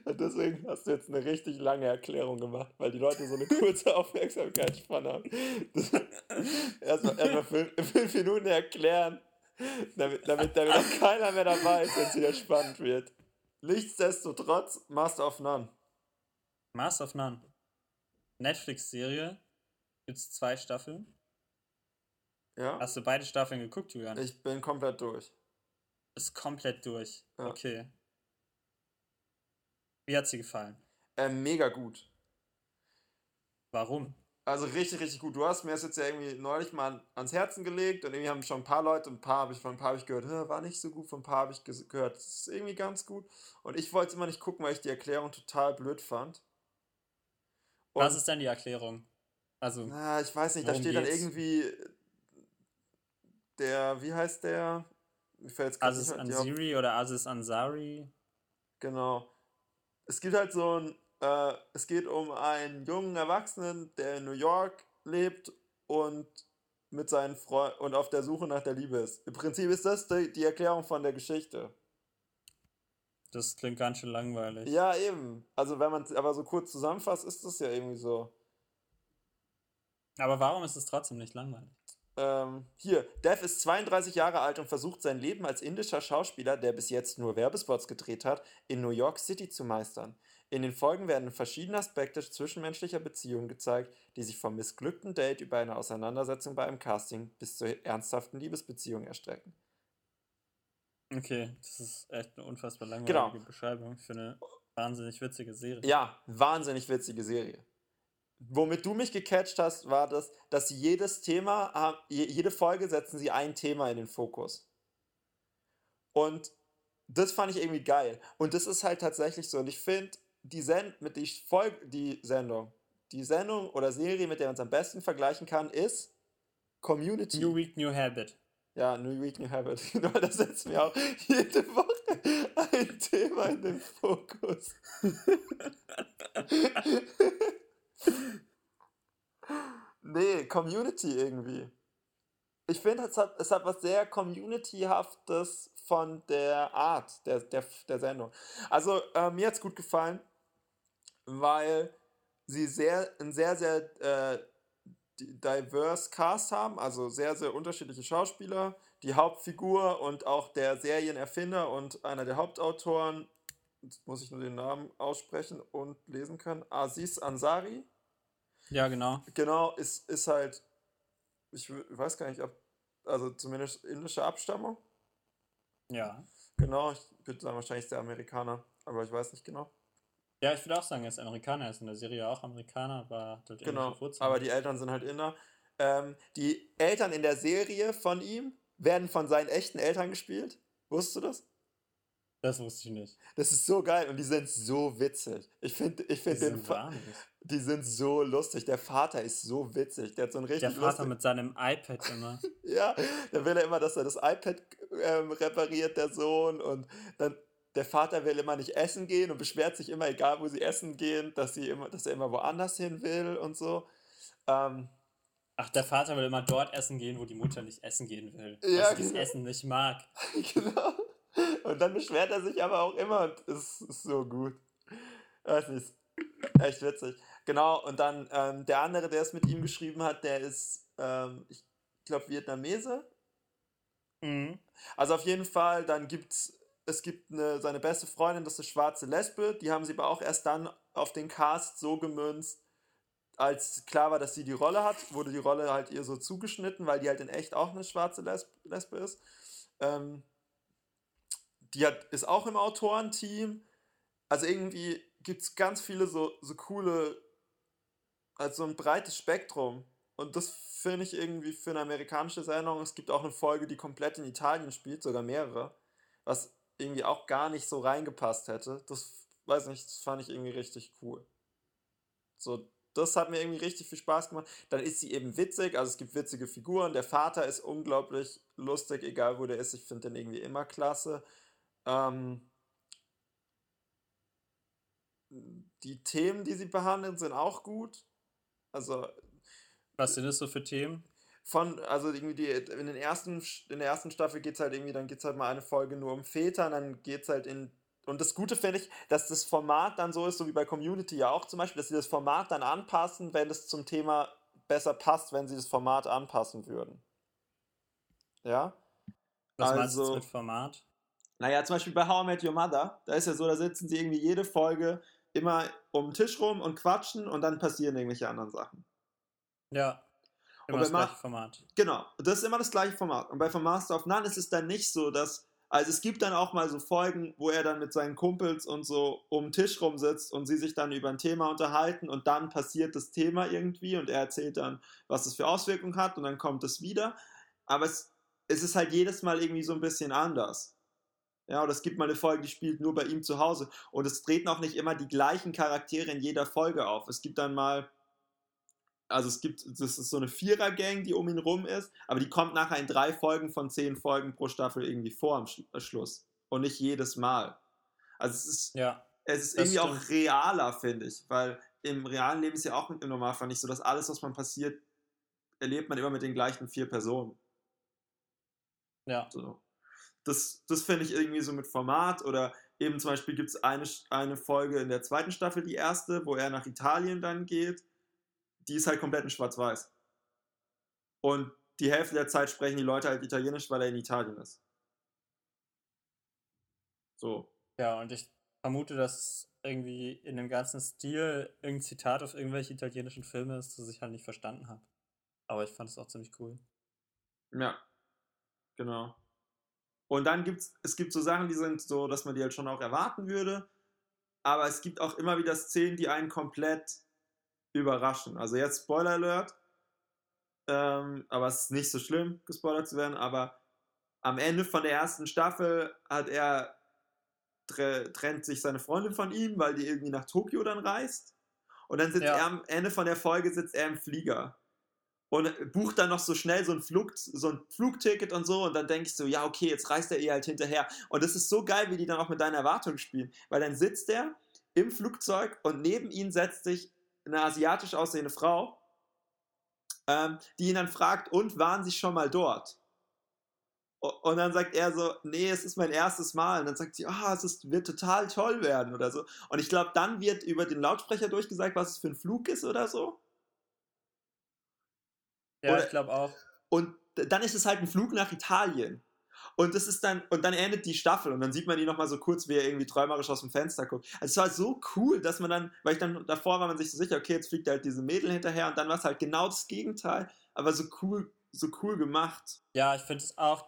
Und deswegen hast du jetzt eine richtig lange Erklärung gemacht, weil die Leute so eine kurze *laughs* Aufmerksamkeitsspanne haben. Erstmal erst fünf, fünf Minuten erklären, damit, damit, damit auch keiner mehr dabei ist, wenn es wieder spannend wird. Nichtsdestotrotz, Master of None. Master of None. Netflix-Serie. Gibt es zwei Staffeln. Ja. Hast du beide Staffeln geguckt, Julian? Ich bin komplett durch. Ist komplett durch. Ja. Okay. Wie hat sie gefallen? Äh, mega gut. Warum? Also richtig, richtig gut. Du hast mir das jetzt ja irgendwie neulich mal ans Herzen gelegt und irgendwie haben schon ein paar Leute, ein paar habe ich von ein paar habe ich gehört, war nicht so gut, von ein paar habe ich gehört, das ist irgendwie ganz gut. Und ich wollte es immer nicht gucken, weil ich die Erklärung total blöd fand. Und Was ist denn die Erklärung? Also. Na, ich weiß nicht, da steht geht's? dann irgendwie der, wie heißt der? Mir fällt jetzt Aziz Ansiri oder Aziz Ansari. Genau. Es gibt halt so ein äh, es geht um einen jungen Erwachsenen, der in New York lebt und mit seinen Freunden und auf der Suche nach der Liebe ist. Im Prinzip ist das die, die Erklärung von der Geschichte. Das klingt ganz schön langweilig. Ja, eben. Also wenn man es aber so kurz zusammenfasst, ist das ja irgendwie so. Aber warum ist es trotzdem nicht langweilig? Ähm, hier, Dev ist 32 Jahre alt und versucht sein Leben als indischer Schauspieler, der bis jetzt nur Werbespots gedreht hat, in New York City zu meistern. In den Folgen werden verschiedene Aspekte zwischenmenschlicher Beziehungen gezeigt, die sich vom missglückten Date über eine Auseinandersetzung bei einem Casting bis zur ernsthaften Liebesbeziehung erstrecken. Okay, das ist echt eine unfassbar langweilige genau. Beschreibung für eine wahnsinnig witzige Serie. Ja, wahnsinnig witzige Serie. Womit du mich gecatcht hast, war das, dass sie jedes Thema, jede Folge setzen sie ein Thema in den Fokus. Und das fand ich irgendwie geil. Und das ist halt tatsächlich so. Und ich finde, die, Send mit die, Folge, die Sendung, die Sendung oder Serie, mit der man es am besten vergleichen kann, ist Community. New Week, New Habit. Ja, New Week, New Habit. *laughs* Genau, da setzen wir auch jede Woche ein Thema in den Fokus. *laughs* nee, Community irgendwie. Ich finde, es hat, es hat was sehr Community-haftes von der Art der, der, der Sendung. Also, äh, mir hat es gut gefallen, weil sie sehr, ein sehr, sehr äh, diverse Cast haben, also sehr, sehr unterschiedliche Schauspieler. Die Hauptfigur und auch der Serienerfinder und einer der Hauptautoren, jetzt muss ich nur den Namen aussprechen und lesen können, Aziz Ansari. Ja, genau. Genau, ist, ist halt, ich weiß gar nicht, ob, also zumindest indische Abstammung. Ja. Genau, ich würde sagen, wahrscheinlich ist der Amerikaner, aber ich weiß nicht genau. Ja, ich würde auch sagen, er ist Amerikaner, er ist in der Serie auch Amerikaner, aber dort Genau, aber die Eltern sind halt Inder. Ähm, die Eltern in der Serie von ihm werden von seinen echten Eltern gespielt. Wusstest du das? Das wusste ich nicht. Das ist so geil und die sind so witzig. Ich finde ich find den Fa Die sind so lustig. Der Vater ist so witzig. Der hat so ein richtig Der Vater mit seinem iPad immer. *laughs* ja, dann will er immer, dass er das iPad ähm, repariert, der Sohn. Und dann der Vater will immer nicht essen gehen und beschwert sich immer, egal wo sie essen gehen, dass, sie immer, dass er immer woanders hin will und so. Ähm, Ach, der Vater will immer dort essen gehen, wo die Mutter nicht essen gehen will. Ja, weil sie genau. das Essen nicht mag. *laughs* genau. Und dann beschwert er sich aber auch immer und es ist so gut. Das ist echt witzig. Genau, und dann ähm, der andere, der es mit ihm geschrieben hat, der ist, ähm, ich glaube, Vietnamese. Mhm. Also auf jeden Fall, dann gibt es es gibt eine, seine beste Freundin, das ist eine schwarze Lesbe, die haben sie aber auch erst dann auf den Cast so gemünzt, als klar war, dass sie die Rolle hat, wurde die Rolle halt ihr so zugeschnitten, weil die halt in echt auch eine schwarze Lesbe, Lesbe ist. Ähm, die hat, ist auch im Autorenteam. Also irgendwie gibt es ganz viele so, so coole, also so ein breites Spektrum. Und das finde ich irgendwie für eine amerikanische Sendung. Es gibt auch eine Folge, die komplett in Italien spielt, sogar mehrere. Was irgendwie auch gar nicht so reingepasst hätte. Das weiß nicht, das fand ich irgendwie richtig cool. So, das hat mir irgendwie richtig viel Spaß gemacht. Dann ist sie eben witzig, also es gibt witzige Figuren. Der Vater ist unglaublich lustig, egal wo der ist. Ich finde den irgendwie immer klasse. Ähm, die Themen, die sie behandeln, sind auch gut. Also. Was sind das so für Themen? von, also irgendwie die, in, den ersten, in der ersten Staffel geht es halt irgendwie, dann geht es halt mal eine Folge nur um Väter, und dann geht es halt in. Und das Gute finde ich, dass das Format dann so ist, so wie bei Community ja auch zum Beispiel, dass sie das Format dann anpassen, wenn es zum Thema besser passt, wenn sie das Format anpassen würden. Ja? Was also, meinst du also mit Format? Naja, zum Beispiel bei How I Met Your Mother, da ist ja so, da sitzen sie irgendwie jede Folge immer um den Tisch rum und quatschen und dann passieren irgendwelche anderen Sachen. Ja. Immer das gleiche Format. Genau, das ist immer das gleiche Format. Und bei From Master of None ist es dann nicht so, dass. Also es gibt dann auch mal so Folgen, wo er dann mit seinen Kumpels und so um den Tisch rumsitzt und sie sich dann über ein Thema unterhalten und dann passiert das Thema irgendwie und er erzählt dann, was es für Auswirkungen hat und dann kommt es wieder. Aber es, es ist halt jedes Mal irgendwie so ein bisschen anders. Ja, oder es gibt mal eine Folge, die spielt nur bei ihm zu Hause. Und es treten auch nicht immer die gleichen Charaktere in jeder Folge auf. Es gibt dann mal also es gibt, das ist so eine Vierer-Gang, die um ihn rum ist, aber die kommt nachher in drei Folgen von zehn Folgen pro Staffel irgendwie vor am äh, Schluss. Und nicht jedes Mal. Also es ist, ja, es ist irgendwie stimmt. auch realer, finde ich, weil im realen Leben ist ja auch im Normalfall nicht so, dass alles, was man passiert, erlebt man immer mit den gleichen vier Personen. Ja. So. Das, das finde ich irgendwie so mit Format oder eben zum Beispiel gibt es eine, eine Folge in der zweiten Staffel, die erste, wo er nach Italien dann geht. Die ist halt komplett in Schwarz-Weiß. Und die Hälfte der Zeit sprechen die Leute halt Italienisch, weil er in Italien ist. So. Ja, und ich vermute, dass irgendwie in dem ganzen Stil irgendein Zitat auf irgendwelche italienischen Filme ist, das ich halt nicht verstanden habe. Aber ich fand es auch ziemlich cool. Ja, genau. Und dann gibt es, gibt so Sachen, die sind so, dass man die halt schon auch erwarten würde. Aber es gibt auch immer wieder Szenen, die einen komplett überraschen. Also jetzt Spoiler Alert. Ähm, aber es ist nicht so schlimm, gespoilert zu werden. Aber am Ende von der ersten Staffel hat er trennt sich seine Freundin von ihm, weil die irgendwie nach Tokio dann reist. Und dann sitzt ja. er am Ende von der Folge sitzt er im Flieger und bucht dann noch so schnell so ein, Flug, so ein Flugticket und so und dann denke ich so, ja okay, jetzt reist er ihr halt hinterher. Und das ist so geil, wie die dann auch mit deinen Erwartungen spielen, weil dann sitzt er im Flugzeug und neben ihn setzt sich eine asiatisch aussehende Frau, ähm, die ihn dann fragt, und waren Sie schon mal dort? Und dann sagt er so, nee, es ist mein erstes Mal. Und dann sagt sie, ah, oh, es ist, wird total toll werden oder so. Und ich glaube, dann wird über den Lautsprecher durchgesagt, was es für ein Flug ist oder so. Ja, oder, ich glaube auch. Und dann ist es halt ein Flug nach Italien. Und das ist dann, und dann endet die Staffel und dann sieht man ihn nochmal so kurz, wie er irgendwie träumerisch aus dem Fenster guckt. Also es war so cool, dass man dann, weil ich dann davor war man sich so sicher, okay, jetzt fliegt halt diese Mädel hinterher und dann war es halt genau das Gegenteil, aber so cool, so cool gemacht. Ja, ich finde es auch,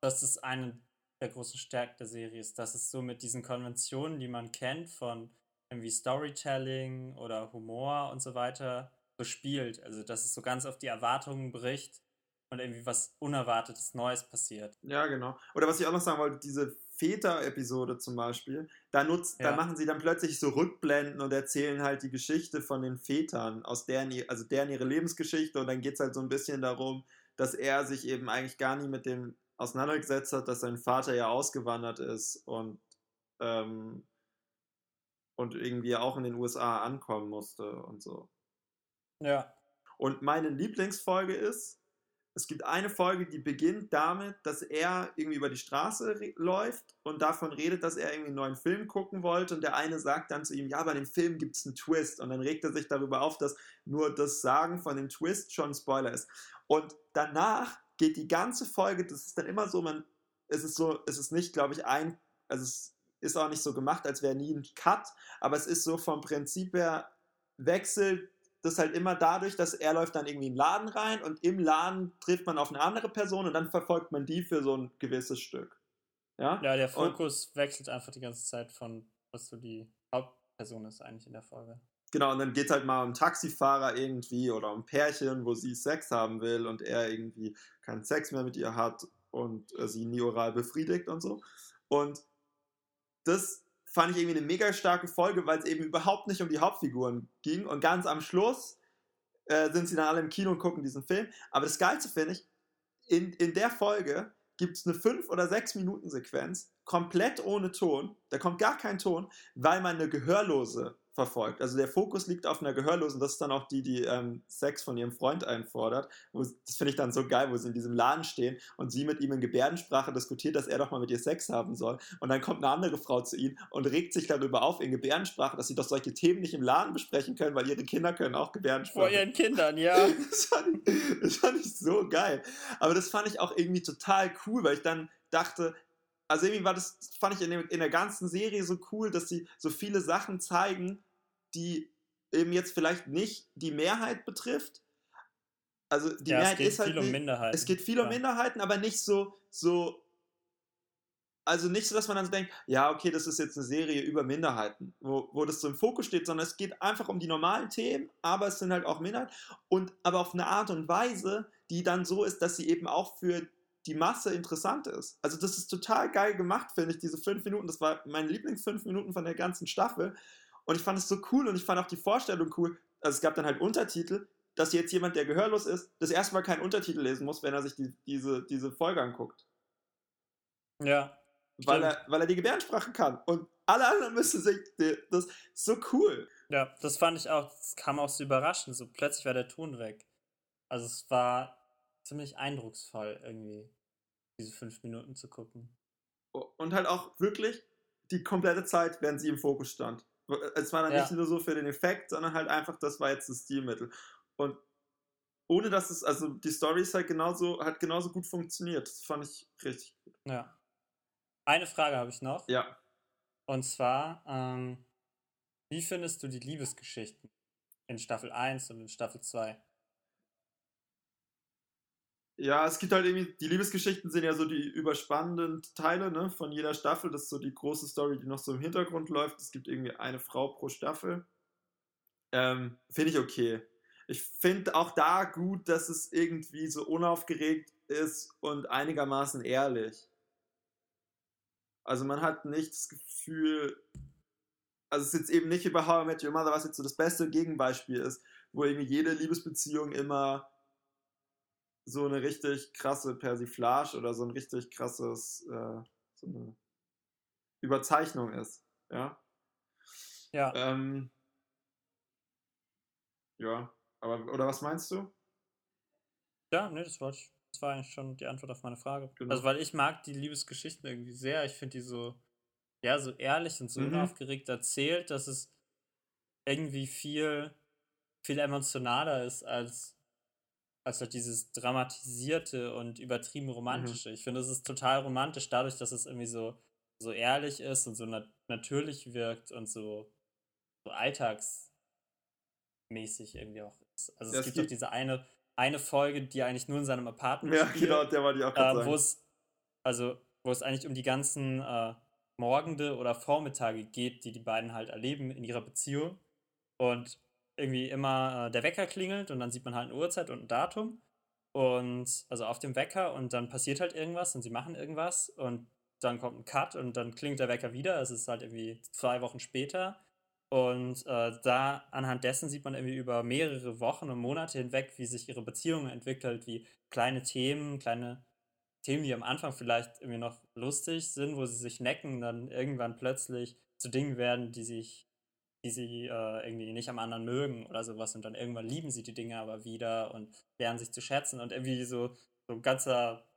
dass es eine der großen Stärken der Serie ist, dass es so mit diesen Konventionen, die man kennt, von irgendwie Storytelling oder Humor und so weiter, so spielt. Also, dass es so ganz auf die Erwartungen bricht und irgendwie was Unerwartetes Neues passiert. Ja, genau. Oder was ich auch noch sagen wollte, diese Väter-Episode zum Beispiel, da, nutzt, ja. da machen sie dann plötzlich so Rückblenden und erzählen halt die Geschichte von den Vätern, aus deren, also deren ihre Lebensgeschichte und dann geht es halt so ein bisschen darum, dass er sich eben eigentlich gar nicht mit dem auseinandergesetzt hat, dass sein Vater ja ausgewandert ist und, ähm, und irgendwie auch in den USA ankommen musste und so. Ja. Und meine Lieblingsfolge ist, es gibt eine Folge, die beginnt damit, dass er irgendwie über die Straße läuft und davon redet, dass er irgendwie einen neuen Film gucken wollte. Und der eine sagt dann zu ihm, ja, bei dem Film gibt es einen Twist. Und dann regt er sich darüber auf, dass nur das Sagen von dem Twist schon ein Spoiler ist. Und danach geht die ganze Folge, das ist dann immer so, man, es ist so, es ist nicht, glaube ich, ein, also es ist auch nicht so gemacht, als wäre nie ein Cut, aber es ist so vom Prinzip her, wechselt das halt immer dadurch, dass er läuft dann irgendwie in den Laden rein und im Laden trifft man auf eine andere Person und dann verfolgt man die für so ein gewisses Stück. Ja, ja der Fokus und, wechselt einfach die ganze Zeit von, was so die Hauptperson ist eigentlich in der Folge. Genau, und dann geht es halt mal um Taxifahrer irgendwie oder um Pärchen, wo sie Sex haben will und er irgendwie keinen Sex mehr mit ihr hat und äh, sie nie oral befriedigt und so. Und das fand ich irgendwie eine mega starke Folge, weil es eben überhaupt nicht um die Hauptfiguren ging. Und ganz am Schluss äh, sind sie dann alle im Kino und gucken diesen Film. Aber das Geilste finde ich, in, in der Folge gibt es eine 5 oder 6 Minuten Sequenz, komplett ohne Ton. Da kommt gar kein Ton, weil man eine Gehörlose verfolgt. Also der Fokus liegt auf einer Gehörlosen, das ist dann auch die, die ähm, Sex von ihrem Freund einfordert. Wo, das finde ich dann so geil, wo sie in diesem Laden stehen und sie mit ihm in Gebärdensprache diskutiert, dass er doch mal mit ihr Sex haben soll. Und dann kommt eine andere Frau zu ihm und regt sich darüber auf in Gebärdensprache, dass sie doch solche Themen nicht im Laden besprechen können, weil ihre Kinder können auch Gebärdensprache. Vor ihren Kindern, ja. *laughs* das, fand ich, das fand ich so geil. Aber das fand ich auch irgendwie total cool, weil ich dann dachte, also irgendwie war das, fand ich in, der ganzen Serie so cool, dass sie so viele Sachen zeigen, die eben jetzt vielleicht nicht die Mehrheit betrifft. Also die ja, Mehrheit ist halt. Viel um Minderheiten. Es geht viel um Minderheiten, aber nicht so, so. Also nicht so, dass man dann denkt, ja, okay, das ist jetzt eine Serie über Minderheiten, wo, wo das so im Fokus steht, sondern es geht einfach um die normalen Themen, aber es sind halt auch Minderheiten und aber auf eine Art und Weise, die dann so ist, dass sie eben auch für die Masse interessant ist. Also das ist total geil gemacht, finde ich, diese fünf Minuten. Das war meine Lieblingsfünf Minuten von der ganzen Staffel. Und ich fand es so cool und ich fand auch die Vorstellung cool. Also es gab dann halt Untertitel, dass jetzt jemand, der gehörlos ist, das erste Mal keinen Untertitel lesen muss, wenn er sich die, diese, diese Folge anguckt. Ja. Weil er, weil er die Gebärdensprache kann. Und alle anderen müssen sich. Das ist so cool. Ja, das fand ich auch. Das kam auch so überraschend. So plötzlich war der Ton weg. Also es war ziemlich eindrucksvoll, irgendwie, diese fünf Minuten zu gucken. Und halt auch wirklich die komplette Zeit, während sie im Fokus stand. Es war dann Ja. nicht nur so für den Effekt, sondern halt einfach, das war jetzt das Stilmittel. Und ohne dass es, also die Story ist halt genauso, hat genauso gut funktioniert. Das fand ich richtig gut. Ja. Eine Frage habe ich noch. Ja. Und zwar, ähm, wie findest du die Liebesgeschichten in Staffel 1 und in Staffel 2? Ja, es gibt halt irgendwie, die Liebesgeschichten sind ja so die überspannenden Teile ne, von jeder Staffel. Das ist so die große Story, die noch so im Hintergrund läuft. Es gibt irgendwie eine Frau pro Staffel. Ähm, finde ich okay. Ich finde auch da gut, dass es irgendwie so unaufgeregt ist und einigermaßen ehrlich. Also man hat nicht das Gefühl, also es ist jetzt eben nicht bei How I Met Your Mother, was jetzt so das beste Gegenbeispiel ist, wo irgendwie jede Liebesbeziehung immer so eine richtig krasse Persiflage oder so ein richtig krasses, äh, so eine Überzeichnung ist. Ja. Ja, Ähm, ja, aber, oder was meinst du? ja, nee, das, ich, das war eigentlich schon die Antwort auf meine Frage. Genau. Also, weil ich mag die Liebesgeschichten irgendwie sehr. Ich finde die so, ja, so ehrlich und so Mhm. unaufgeregt erzählt, dass es irgendwie viel, viel emotionaler ist als, als halt dieses dramatisierte und übertrieben romantische. Ich finde, es ist total romantisch dadurch, dass es irgendwie so, so ehrlich ist und so nat natürlich wirkt und so, so alltagsmäßig irgendwie auch ist. Also Ja, es es gibt doch diese eine, eine Folge, die eigentlich nur in seinem Apartment Ja, spielt genau, der wollte ich auch äh, wo es also wo es eigentlich um die ganzen äh, Morgende oder Vormittage geht, die die beiden halt erleben in ihrer Beziehung und irgendwie immer äh, der Wecker klingelt und dann sieht man halt eine Uhrzeit und ein Datum und also auf dem Wecker und dann passiert halt irgendwas und sie machen irgendwas und dann kommt ein Cut und dann klingt der Wecker wieder. Es ist halt irgendwie zwei Wochen später und äh, da anhand dessen sieht man irgendwie über mehrere Wochen und Monate hinweg, wie sich ihre Beziehung entwickelt, wie kleine Themen, kleine Themen, die am Anfang vielleicht irgendwie noch lustig sind, wo sie sich necken, dann irgendwann plötzlich zu Dingen werden, die sich, die sie äh, irgendwie nicht am anderen mögen oder sowas und dann irgendwann lieben sie die Dinge aber wieder und lernen sich zu schätzen und irgendwie so, so ein ganzer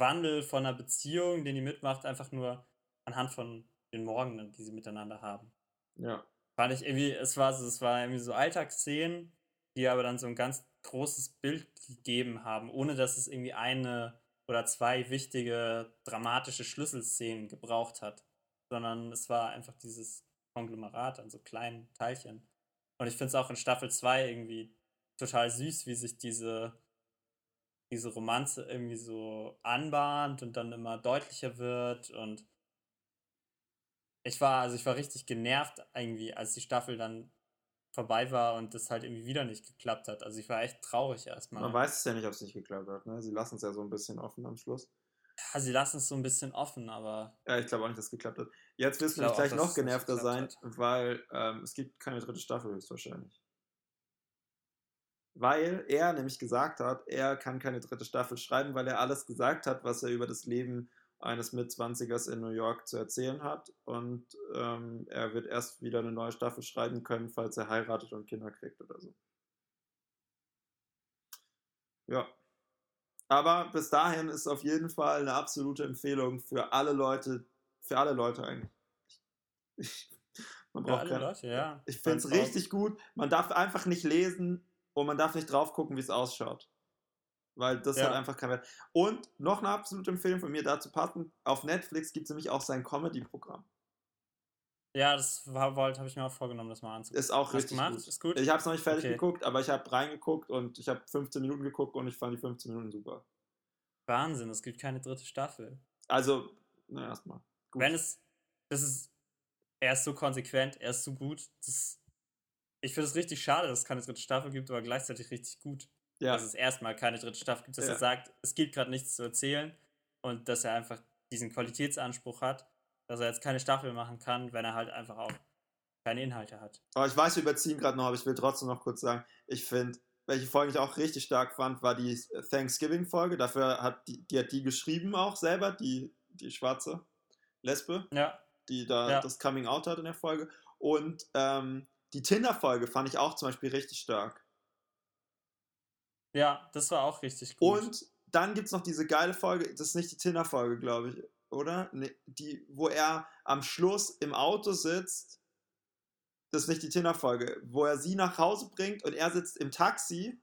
Wandel von einer Beziehung, den die mitmacht, einfach nur anhand von den Morgenden, die sie miteinander haben Ja. fand ich irgendwie, es war so, es war irgendwie so Alltagsszenen, die aber dann so ein ganz großes Bild gegeben haben, ohne dass es irgendwie eine oder zwei wichtige dramatische Schlüsselszenen gebraucht hat, sondern es war einfach dieses Konglomerat an so kleinen Teilchen. Und ich finde es auch in Staffel 2 irgendwie total süß, wie sich diese, diese Romanze irgendwie so anbahnt und dann immer deutlicher wird und ich war, also ich war richtig genervt irgendwie, als die Staffel dann vorbei war und das halt irgendwie wieder nicht geklappt hat. Also ich war echt traurig erstmal. Man weiß es ja nicht, ob es nicht geklappt hat. Ne? Sie lassen es ja so ein bisschen offen am Schluss. Ja, sie lassen es so ein bisschen offen, aber Ja, ich glaube auch nicht, dass es geklappt hat. Jetzt wirst du nämlich gleich auch, noch nicht genervter sein, geklappt weil ähm, es gibt keine dritte Staffel höchstwahrscheinlich. Weil er nämlich gesagt hat, er kann keine dritte Staffel schreiben, weil er alles gesagt hat, was er über das Leben eines Mitzwanzigers in New York zu erzählen hat. Und ähm, er wird erst wieder eine neue Staffel schreiben können, falls er heiratet und Kinder kriegt oder so. Ja. Aber bis dahin ist auf jeden Fall eine absolute Empfehlung für alle Leute, für alle Leute eigentlich. Man braucht alle keine, Leute, ja. ich finde es richtig gut. Man darf einfach nicht lesen und man darf nicht drauf gucken, wie es ausschaut. Weil das Ja. hat einfach keinen Wert. Und noch eine absolute Empfehlung von mir dazu passend: Auf Netflix gibt es nämlich auch sein Comedy-Programm. Ja, das war- wollte, habe ich mir auch vorgenommen, das mal anzugucken. Ist auch Hast richtig gemacht? gut. Ist gut? Ich habe es noch nicht fertig Okay. geguckt, aber ich habe reingeguckt und ich habe 15 Minuten geguckt und ich fand die 15 Minuten super. Wahnsinn, es gibt keine dritte Staffel. Also, na erstmal. Wenn es, das ist, er ist so konsequent, er ist so gut. Das, ich finde es richtig schade, dass es keine dritte Staffel gibt, aber gleichzeitig richtig gut. ja, Dass es erstmal keine dritte Staffel gibt, dass Ja. er sagt, es gibt gerade nichts zu erzählen und dass er einfach diesen Qualitätsanspruch hat, dass er jetzt keine Staffel machen kann, wenn er halt einfach auch keine Inhalte hat. aber ich weiß, wir überziehen gerade noch, aber ich will trotzdem noch kurz sagen, ich finde, welche Folge ich auch richtig stark fand, war die Thanksgiving-Folge. Dafür hat die, die hat die geschrieben auch selber, die, die schwarze Lesbe. Ja, die da Ja. das Coming Out hat in der Folge. Und ähm, die Tinder-Folge fand ich auch zum Beispiel richtig stark. ja, das war auch richtig gut. Und dann gibt es noch diese geile Folge, das ist nicht die Tinder-Folge, glaube ich. Oder? Nee, die, wo er am Schluss im Auto sitzt. Das ist nicht die Tinder-Folge, wo er sie nach Hause bringt und er sitzt im Taxi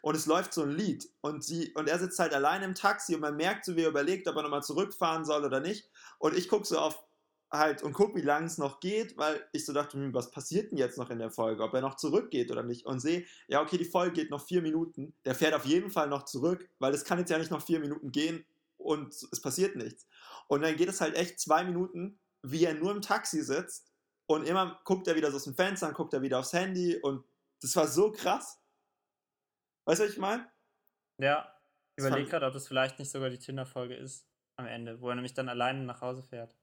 und es läuft so ein Lied und sie und er sitzt halt allein im Taxi und man merkt so, wie er überlegt, ob er nochmal zurückfahren soll oder nicht. Und ich gucke so auf halt und gucke, wie lange es noch geht, weil ich so dachte, hm, was passiert denn jetzt noch in der Folge, ob er noch zurückgeht oder nicht. Und sehe, ja, okay, die Folge geht noch vier Minuten. Der fährt auf jeden Fall noch zurück, weil es kann jetzt ja nicht noch vier Minuten gehen und es passiert nichts. Und dann geht es halt echt zwei Minuten, wie er nur im Taxi sitzt und immer guckt er wieder so aus dem Fenster, dann guckt er wieder aufs Handy und das war so krass. Weißt du, was ich meine? Ja, ich überlege gerade, ob das vielleicht nicht sogar die Tinder-Folge ist am Ende, wo er nämlich dann alleine nach Hause fährt.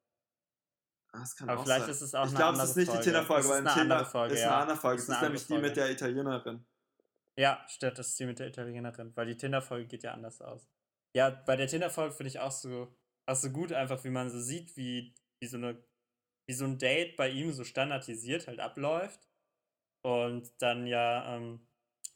Ah, das kann Aber auch vielleicht sein. ist es auch ich glaube, es ist nicht Folge. die Tinder-Folge, weil Tinder Folge, ist ja. eine andere Folge. Das ist ist nämlich die mit der Italienerin. Ja, stimmt, das ist die mit der Italienerin, weil die Tinder-Folge geht ja anders aus. Ja, bei der Tinder-Folge finde ich auch so, auch so gut, einfach wie man so sieht, wie, wie, so eine, wie so ein Date bei ihm so standardisiert halt abläuft. Und dann ja, ähm,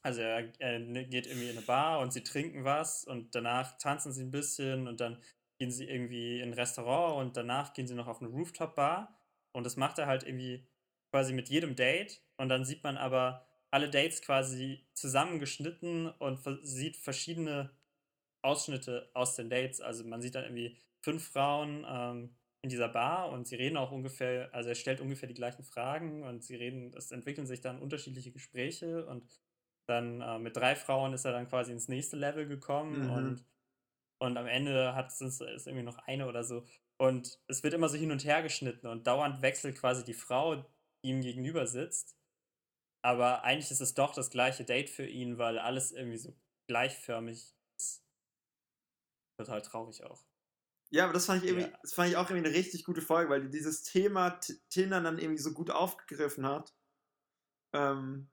also er, er ne, geht irgendwie in eine Bar und sie trinken was und danach tanzen sie ein bisschen und dann gehen sie irgendwie in ein Restaurant und danach gehen sie noch auf eine Rooftop-Bar. Und das macht er halt irgendwie quasi mit jedem Date. Und dann sieht man aber alle Dates quasi zusammengeschnitten und sieht verschiedene Ausschnitte aus den Dates. Also man sieht dann irgendwie fünf Frauen ähm, in dieser Bar und sie reden auch ungefähr, also er stellt ungefähr die gleichen Fragen und sie reden, es entwickeln sich dann unterschiedliche Gespräche und dann äh, mit drei Frauen ist er dann quasi ins nächste Level gekommen Mhm. und, und am Ende hat es ist irgendwie noch eine oder so. Und es wird immer so hin und her geschnitten und dauernd wechselt quasi die Frau, die ihm gegenüber sitzt. Aber eigentlich ist es doch das gleiche Date für ihn, weil alles irgendwie so gleichförmig. Total traurig auch. Ja, aber das fand ich irgendwie, Ja. das fand ich auch irgendwie eine richtig gute Folge, weil die dieses Thema Tinder dann irgendwie so gut aufgegriffen hat. Ähm,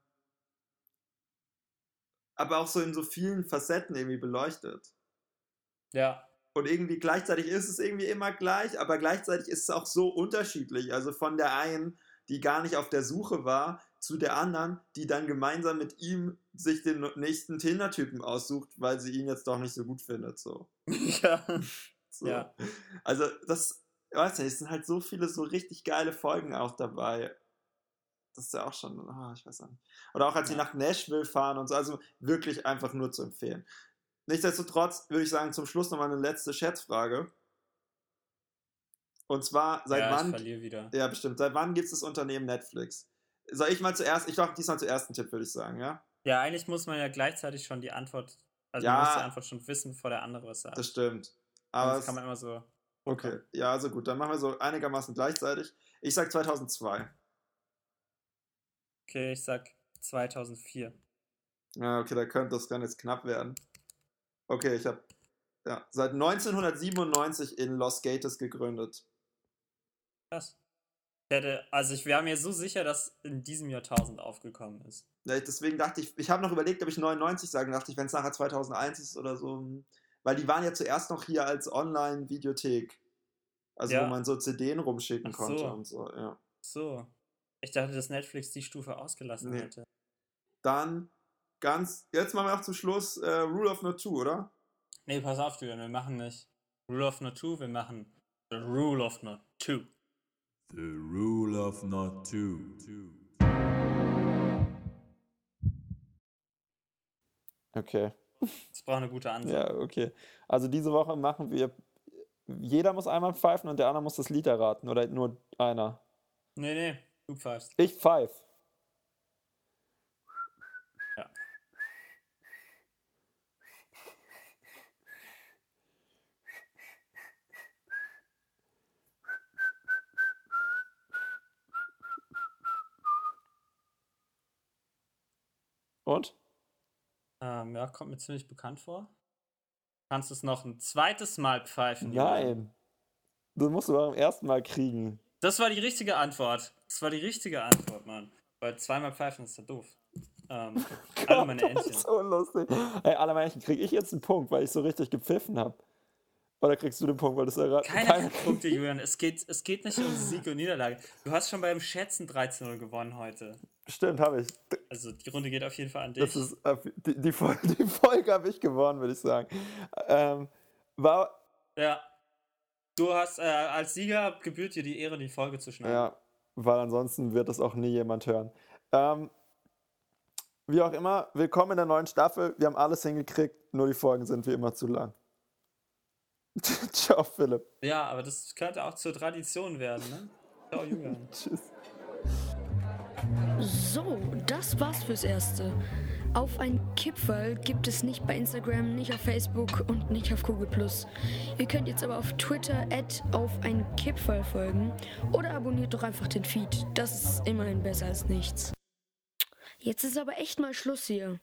aber auch so in so vielen Facetten irgendwie beleuchtet. Ja, Und irgendwie gleichzeitig ist es irgendwie immer gleich, aber gleichzeitig ist es auch so unterschiedlich. Also von der einen, die gar nicht auf der Suche war, zu der anderen, die dann gemeinsam mit ihm sich den nächsten Tinder-Typen aussucht, weil sie ihn jetzt doch nicht so gut findet. So. *laughs* ja. So. Ja. Also das, weiß nicht, es sind halt so viele so richtig geile Folgen auch dabei. Das ist ja auch schon, ah, ich weiß auch nicht. Oder auch als sie Ja. nach Nashville fahren und so, also wirklich einfach nur zu empfehlen. Nichtsdestotrotz würde ich sagen, zum Schluss nochmal eine letzte Schätzfrage. Und zwar, seit ja, wann, ja bestimmt, seit wann gibt es das Unternehmen Netflix? Soll ich mal zuerst, ich mache diesmal zuerst einen Tipp, würde ich sagen, ja? Ja, eigentlich muss man ja gleichzeitig schon die Antwort, also Ja. man muss die Antwort schon wissen, bevor der andere was sagt. Das stimmt. Aber es, kann man immer so. okay, ja, also gut, dann machen wir so einigermaßen gleichzeitig. Ich sag 2002. Okay, ich sag 2004. Ja, okay, da könnte das kann jetzt knapp werden. Okay, ich habe ja, seit 1997 in Los Gatos gegründet. Krass. Ich hätte, also ich wäre mir so sicher, dass in diesem Jahrtausend aufgekommen ist. Deswegen dachte ich, ich habe noch überlegt, ob ich 99 sagen, dachte ich, wenn es nachher 2001 ist oder so. Weil die waren ja zuerst noch hier als Online-Videothek. Also Ja. wo man so CDs rumschicken Ach so. konnte und so, ja. So. Ich dachte, dass Netflix die Stufe ausgelassen Nee. hätte. Dann ganz, jetzt machen wir auch zum Schluss äh, Rule of Not 2, oder? Nee, pass auf, Julian, wir machen nicht Rule of Not 2, wir machen The Rule of Not 2. The rule of not two. Okay. Das braucht eine gute Ansage. Ja, okay. Also diese Woche machen wir, jeder muss einmal pfeifen und der andere muss das Lied erraten oder nur einer. Nee, nee, du pfeifst. Ich pfeif. Und? Ähm, ja, kommt mir ziemlich bekannt vor. Kannst du es noch ein zweites Mal pfeifen? Nein. Das musst du beim ersten Mal kriegen. Das war die richtige Antwort. Das war die richtige Antwort, Mann. Weil zweimal pfeifen ist ja doof. Ähm, *laughs* alle meine Das Entchen. ist so lustig. Ey, alle Männchen, krieg ich jetzt einen Punkt, weil ich so richtig gepfiffen habe? Oder kriegst du den Punkt, weil du es erraten Keine Punkte, Julian. Es geht, es geht nicht um Sieg und Niederlage. Du hast schon beim Schätzen 13-0 gewonnen heute. Stimmt, habe ich. Also die Runde geht auf jeden Fall an dich. Das ist, äh, die, die, Folge, *laughs* die Folge habe ich gewonnen, würde ich sagen. Ähm, war, ja. Du hast äh, als Sieger gebührt dir die Ehre, die Folge zu schneiden. Ja, weil ansonsten wird das auch nie jemand hören. Ähm, wie auch immer, willkommen in der neuen Staffel. Wir haben alles hingekriegt, nur die Folgen sind wie immer zu lang. *laughs* Ciao, Philipp. Ja, aber das könnte auch zur Tradition werden, ne? Ciao, Julian. *laughs* Tschüss. So, das war's fürs Erste. Auf ein Kipferl gibt es nicht bei Instagram, nicht auf Facebook und nicht auf Google+. Ihr könnt jetzt aber auf Twitter auf ein Kipferl folgen oder abonniert doch einfach den Feed. Das ist immerhin besser als nichts. Jetzt ist aber echt mal Schluss hier.